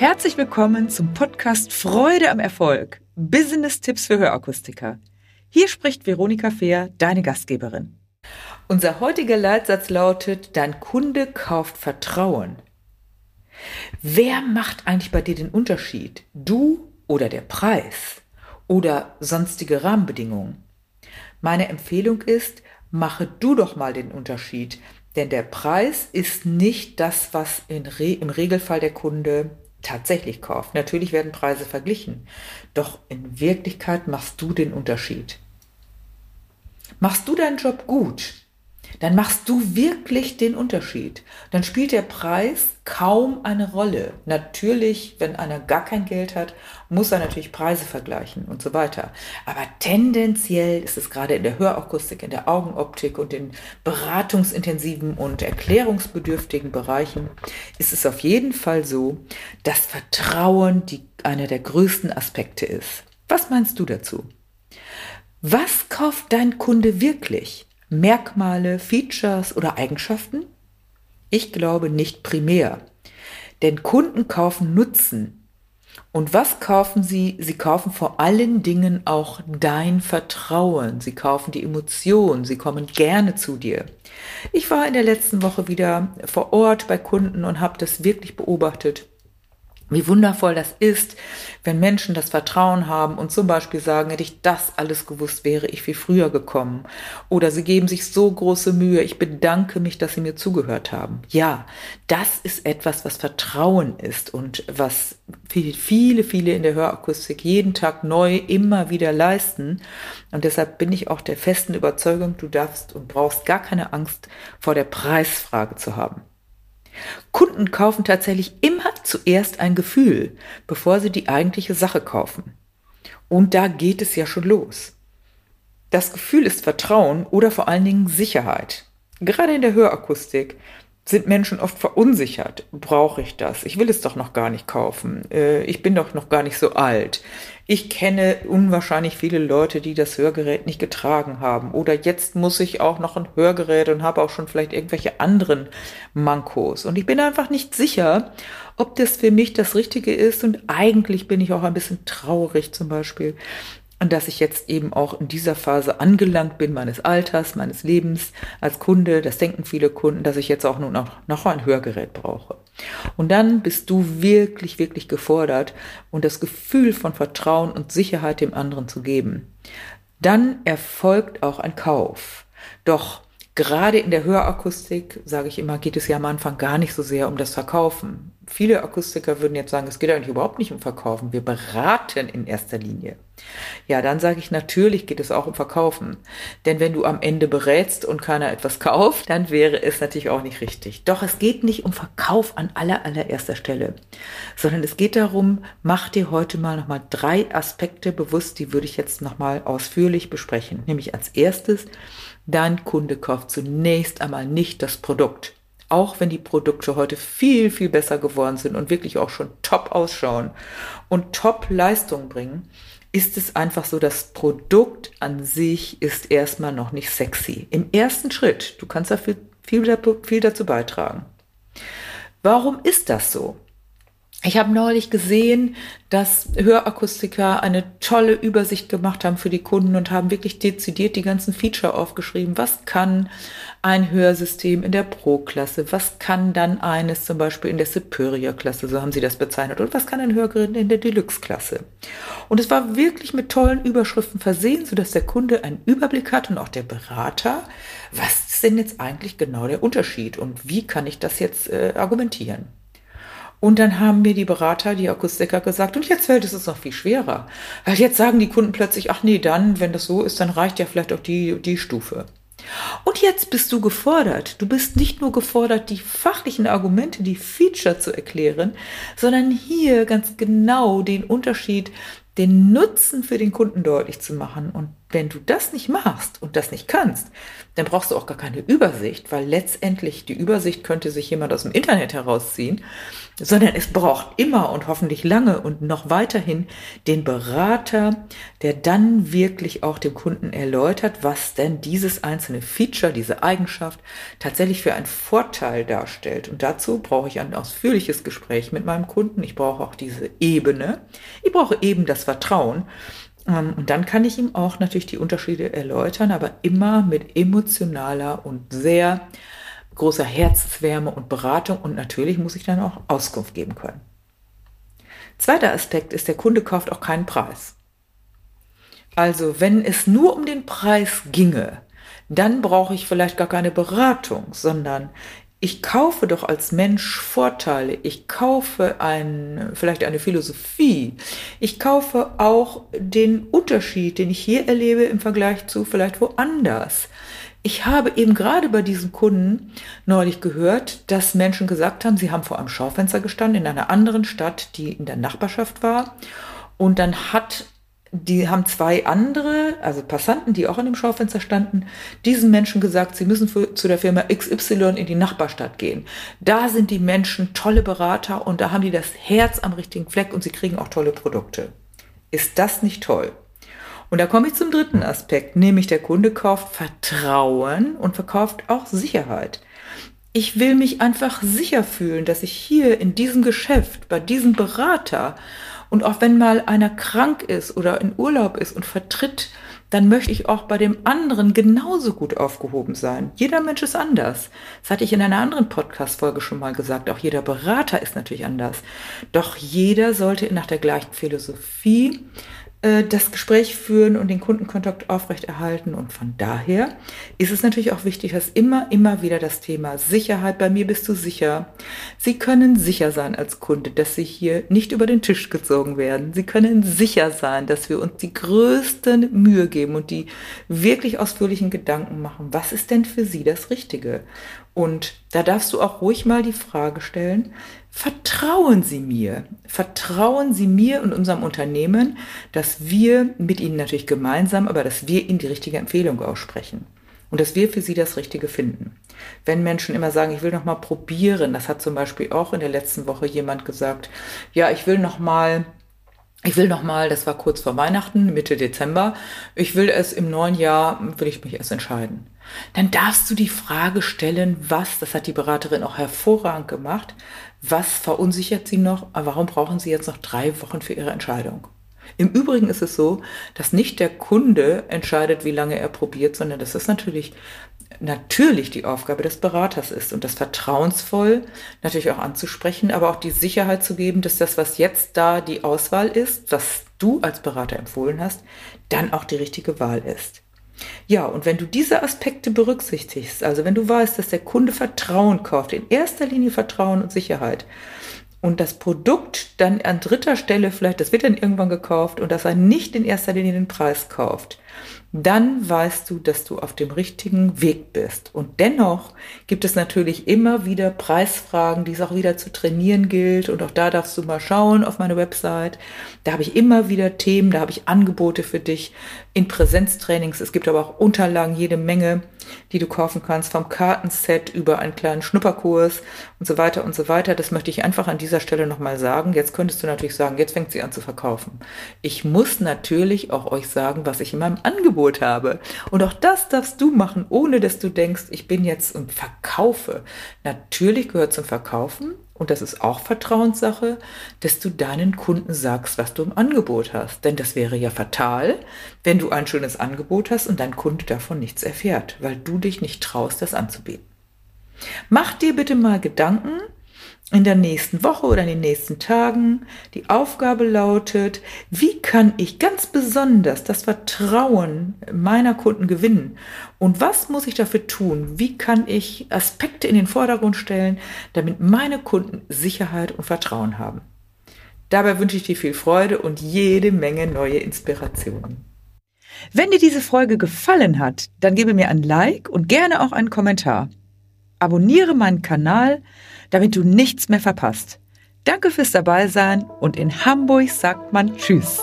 Herzlich willkommen zum Podcast Freude am Erfolg. Business-Tipps für Hörakustiker. Hier spricht Veronika Fehr, deine Gastgeberin. Unser heutiger Leitsatz lautet, dein Kunde kauft Vertrauen. Wer macht eigentlich bei dir den Unterschied? Du oder der Preis? Oder sonstige Rahmenbedingungen? Meine Empfehlung ist, mache du doch mal den Unterschied, denn der Preis ist nicht das, was Re im Regelfall der Kunde tatsächlich kauft. Natürlich werden Preise verglichen, doch in Wirklichkeit machst du den Unterschied. Machst du deinen Job gut, dann machst du wirklich den Unterschied. Dann spielt der Preis kaum eine Rolle. Natürlich, wenn einer gar kein Geld hat, muss er natürlich Preise vergleichen und so weiter. Aber tendenziell ist es gerade in der Hörakustik, in der Augenoptik und in beratungsintensiven und erklärungsbedürftigen Bereichen ist es auf jeden Fall so, dass Vertrauen die, einer der größten Aspekte ist. Was meinst du dazu? Was kauft dein Kunde wirklich? Merkmale, Features oder Eigenschaften? Ich glaube nicht primär. Denn Kunden kaufen Nutzen. Und was kaufen sie? Sie kaufen vor allen Dingen auch dein Vertrauen. Sie kaufen die Emotion. Sie kommen gerne zu dir. Ich war in der letzten Woche wieder vor Ort bei Kunden und habe das wirklich beobachtet wie wundervoll das ist, wenn Menschen das Vertrauen haben und zum Beispiel sagen, hätte ich das alles gewusst, wäre ich viel früher gekommen. Oder sie geben sich so große Mühe, ich bedanke mich, dass sie mir zugehört haben. Ja, das ist etwas, was Vertrauen ist und was viele, viele in der Hörakustik jeden Tag neu immer wieder leisten. Und deshalb bin ich auch der festen Überzeugung, du darfst und brauchst gar keine Angst vor der Preisfrage zu haben. Kunden kaufen tatsächlich immer zuerst ein Gefühl, bevor sie die eigentliche Sache kaufen. Und da geht es ja schon los. Das Gefühl ist Vertrauen oder vor allen Dingen Sicherheit. Gerade in der Hörakustik sind Menschen oft verunsichert. Brauche ich das? Ich will es doch noch gar nicht kaufen. Äh, ich bin doch noch gar nicht so alt. Ich kenne unwahrscheinlich viele Leute, die das Hörgerät nicht getragen haben. Oder jetzt muss ich auch noch ein Hörgerät und habe auch schon vielleicht irgendwelche anderen Mankos. Und ich bin einfach nicht sicher, ob das für mich das Richtige ist. Und eigentlich bin ich auch ein bisschen traurig zum Beispiel, und dass ich jetzt eben auch in dieser Phase angelangt bin meines Alters, meines Lebens als Kunde, das denken viele Kunden, dass ich jetzt auch nun noch, noch ein Hörgerät brauche. Und dann bist du wirklich, wirklich gefordert und das Gefühl von Vertrauen und Sicherheit dem anderen zu geben. Dann erfolgt auch ein Kauf. Doch gerade in der Hörakustik, sage ich immer, geht es ja am Anfang gar nicht so sehr um das Verkaufen. Viele Akustiker würden jetzt sagen, es geht eigentlich überhaupt nicht um Verkaufen. Wir beraten in erster Linie. Ja, dann sage ich, natürlich geht es auch um Verkaufen. Denn wenn du am Ende berätst und keiner etwas kauft, dann wäre es natürlich auch nicht richtig. Doch es geht nicht um Verkauf an aller, allererster Stelle, sondern es geht darum, mach dir heute mal nochmal drei Aspekte bewusst, die würde ich jetzt nochmal ausführlich besprechen. Nämlich als erstes, dein Kunde kauft zunächst einmal nicht das Produkt auch wenn die Produkte heute viel, viel besser geworden sind und wirklich auch schon top ausschauen und top Leistung bringen, ist es einfach so, das Produkt an sich ist erstmal noch nicht sexy. Im ersten Schritt, du kannst dafür viel, viel dazu beitragen. Warum ist das so? Ich habe neulich gesehen, dass Hörakustiker eine tolle Übersicht gemacht haben für die Kunden und haben wirklich dezidiert die ganzen Feature aufgeschrieben. Was kann ein Hörsystem in der Pro-Klasse? Was kann dann eines zum Beispiel in der Superior-Klasse? So haben sie das bezeichnet. Und was kann ein Hörgerät in der Deluxe-Klasse? Und es war wirklich mit tollen Überschriften versehen, sodass der Kunde einen Überblick hat und auch der Berater. Was ist denn jetzt eigentlich genau der Unterschied und wie kann ich das jetzt äh, argumentieren? Und dann haben mir die Berater, die Akustiker gesagt, und jetzt fällt es uns noch viel schwerer. Weil jetzt sagen die Kunden plötzlich, ach nee, dann, wenn das so ist, dann reicht ja vielleicht auch die, die Stufe. Und jetzt bist du gefordert. Du bist nicht nur gefordert, die fachlichen Argumente, die Feature zu erklären, sondern hier ganz genau den Unterschied, den Nutzen für den Kunden deutlich zu machen. Und wenn du das nicht machst und das nicht kannst, dann brauchst du auch gar keine Übersicht, weil letztendlich die Übersicht könnte sich jemand aus dem Internet herausziehen, sondern es braucht immer und hoffentlich lange und noch weiterhin den Berater, der dann wirklich auch dem Kunden erläutert, was denn dieses einzelne Feature, diese Eigenschaft tatsächlich für einen Vorteil darstellt. Und dazu brauche ich ein ausführliches Gespräch mit meinem Kunden. Ich brauche auch diese Ebene. Ich brauche eben das Vertrauen. Ähm, und dann kann ich ihm auch natürlich die Unterschiede erläutern, aber immer mit emotionaler und sehr großer Herzwärme und Beratung. Und natürlich muss ich dann auch Auskunft geben können. Zweiter Aspekt ist, der Kunde kauft auch keinen Preis. Also wenn es nur um den Preis ginge, dann brauche ich vielleicht gar keine Beratung, sondern ich kaufe doch als Mensch Vorteile. Ich kaufe ein, vielleicht eine Philosophie. Ich kaufe auch den Unterschied, den ich hier erlebe im Vergleich zu vielleicht woanders. Ich habe eben gerade bei diesen Kunden neulich gehört, dass Menschen gesagt haben, sie haben vor einem Schaufenster gestanden in einer anderen Stadt, die in der Nachbarschaft war. Und dann hat die haben zwei andere, also Passanten, die auch an dem Schaufenster standen, diesen Menschen gesagt, sie müssen für, zu der Firma XY in die Nachbarstadt gehen. Da sind die Menschen tolle Berater und da haben die das Herz am richtigen Fleck und sie kriegen auch tolle Produkte. Ist das nicht toll? Und da komme ich zum dritten Aspekt, nämlich der Kunde kauft Vertrauen und verkauft auch Sicherheit. Ich will mich einfach sicher fühlen, dass ich hier in diesem Geschäft, bei diesem Berater und auch wenn mal einer krank ist oder in Urlaub ist und vertritt, dann möchte ich auch bei dem anderen genauso gut aufgehoben sein. Jeder Mensch ist anders. Das hatte ich in einer anderen Podcast-Folge schon mal gesagt. Auch jeder Berater ist natürlich anders. Doch jeder sollte nach der gleichen Philosophie das Gespräch führen und den Kundenkontakt aufrechterhalten. Und von daher ist es natürlich auch wichtig, dass immer, immer wieder das Thema Sicherheit, bei mir bist du sicher. Sie können sicher sein als Kunde, dass Sie hier nicht über den Tisch gezogen werden. Sie können sicher sein, dass wir uns die größte Mühe geben und die wirklich ausführlichen Gedanken machen. Was ist denn für Sie das Richtige? Und da darfst du auch ruhig mal die Frage stellen, vertrauen Sie mir, vertrauen Sie mir und unserem Unternehmen, dass wir mit Ihnen natürlich gemeinsam, aber dass wir Ihnen die richtige Empfehlung aussprechen und dass wir für Sie das Richtige finden. Wenn Menschen immer sagen, ich will noch mal probieren, das hat zum Beispiel auch in der letzten Woche jemand gesagt, ja, ich will noch mal ich will noch mal, das war kurz vor Weihnachten, Mitte Dezember, ich will es im neuen Jahr, will ich mich erst entscheiden. Dann darfst du die Frage stellen, was, das hat die Beraterin auch hervorragend gemacht, was verunsichert Sie noch? Warum brauchen Sie jetzt noch drei Wochen für Ihre Entscheidung? Im Übrigen ist es so, dass nicht der Kunde entscheidet, wie lange er probiert, sondern dass es natürlich, natürlich die Aufgabe des Beraters ist und das vertrauensvoll natürlich auch anzusprechen, aber auch die Sicherheit zu geben, dass das, was jetzt da die Auswahl ist, was du als Berater empfohlen hast, dann auch die richtige Wahl ist. Ja, und wenn du diese Aspekte berücksichtigst, also wenn du weißt, dass der Kunde Vertrauen kauft, in erster Linie Vertrauen und Sicherheit, und das Produkt dann an dritter Stelle vielleicht, das wird dann irgendwann gekauft und dass er nicht in erster Linie den Preis kauft, dann weißt du, dass du auf dem richtigen Weg bist. Und dennoch gibt es natürlich immer wieder Preisfragen, die es auch wieder zu trainieren gilt. Und auch da darfst du mal schauen auf meine Website. Da habe ich immer wieder Themen, da habe ich Angebote für dich in Präsenztrainings. Es gibt aber auch Unterlagen, jede Menge, die du kaufen kannst, vom Kartenset über einen kleinen Schnupperkurs und so weiter und so weiter. Das möchte ich einfach an dieser Stelle nochmal sagen. Jetzt könntest du natürlich sagen, jetzt fängt sie an zu verkaufen. Ich muss natürlich auch euch sagen, was ich in meinem Angebot habe. Und auch das darfst du machen, ohne dass du denkst, ich bin jetzt und verkaufe. Natürlich gehört zum Verkaufen und das ist auch Vertrauenssache, dass du deinen Kunden sagst, was du im Angebot hast. Denn das wäre ja fatal, wenn du ein schönes Angebot hast und dein Kunde davon nichts erfährt, weil du dich nicht traust, das anzubieten. Mach dir bitte mal Gedanken, in der nächsten Woche oder in den nächsten Tagen. Die Aufgabe lautet, wie kann ich ganz besonders das Vertrauen meiner Kunden gewinnen? Und was muss ich dafür tun? Wie kann ich Aspekte in den Vordergrund stellen, damit meine Kunden Sicherheit und Vertrauen haben? Dabei wünsche ich dir viel Freude und jede Menge neue Inspirationen. Wenn dir diese Folge gefallen hat, dann gebe mir ein Like und gerne auch einen Kommentar. Abonniere meinen Kanal, damit du nichts mehr verpasst. Danke fürs Dabeisein und in Hamburg sagt man Tschüss.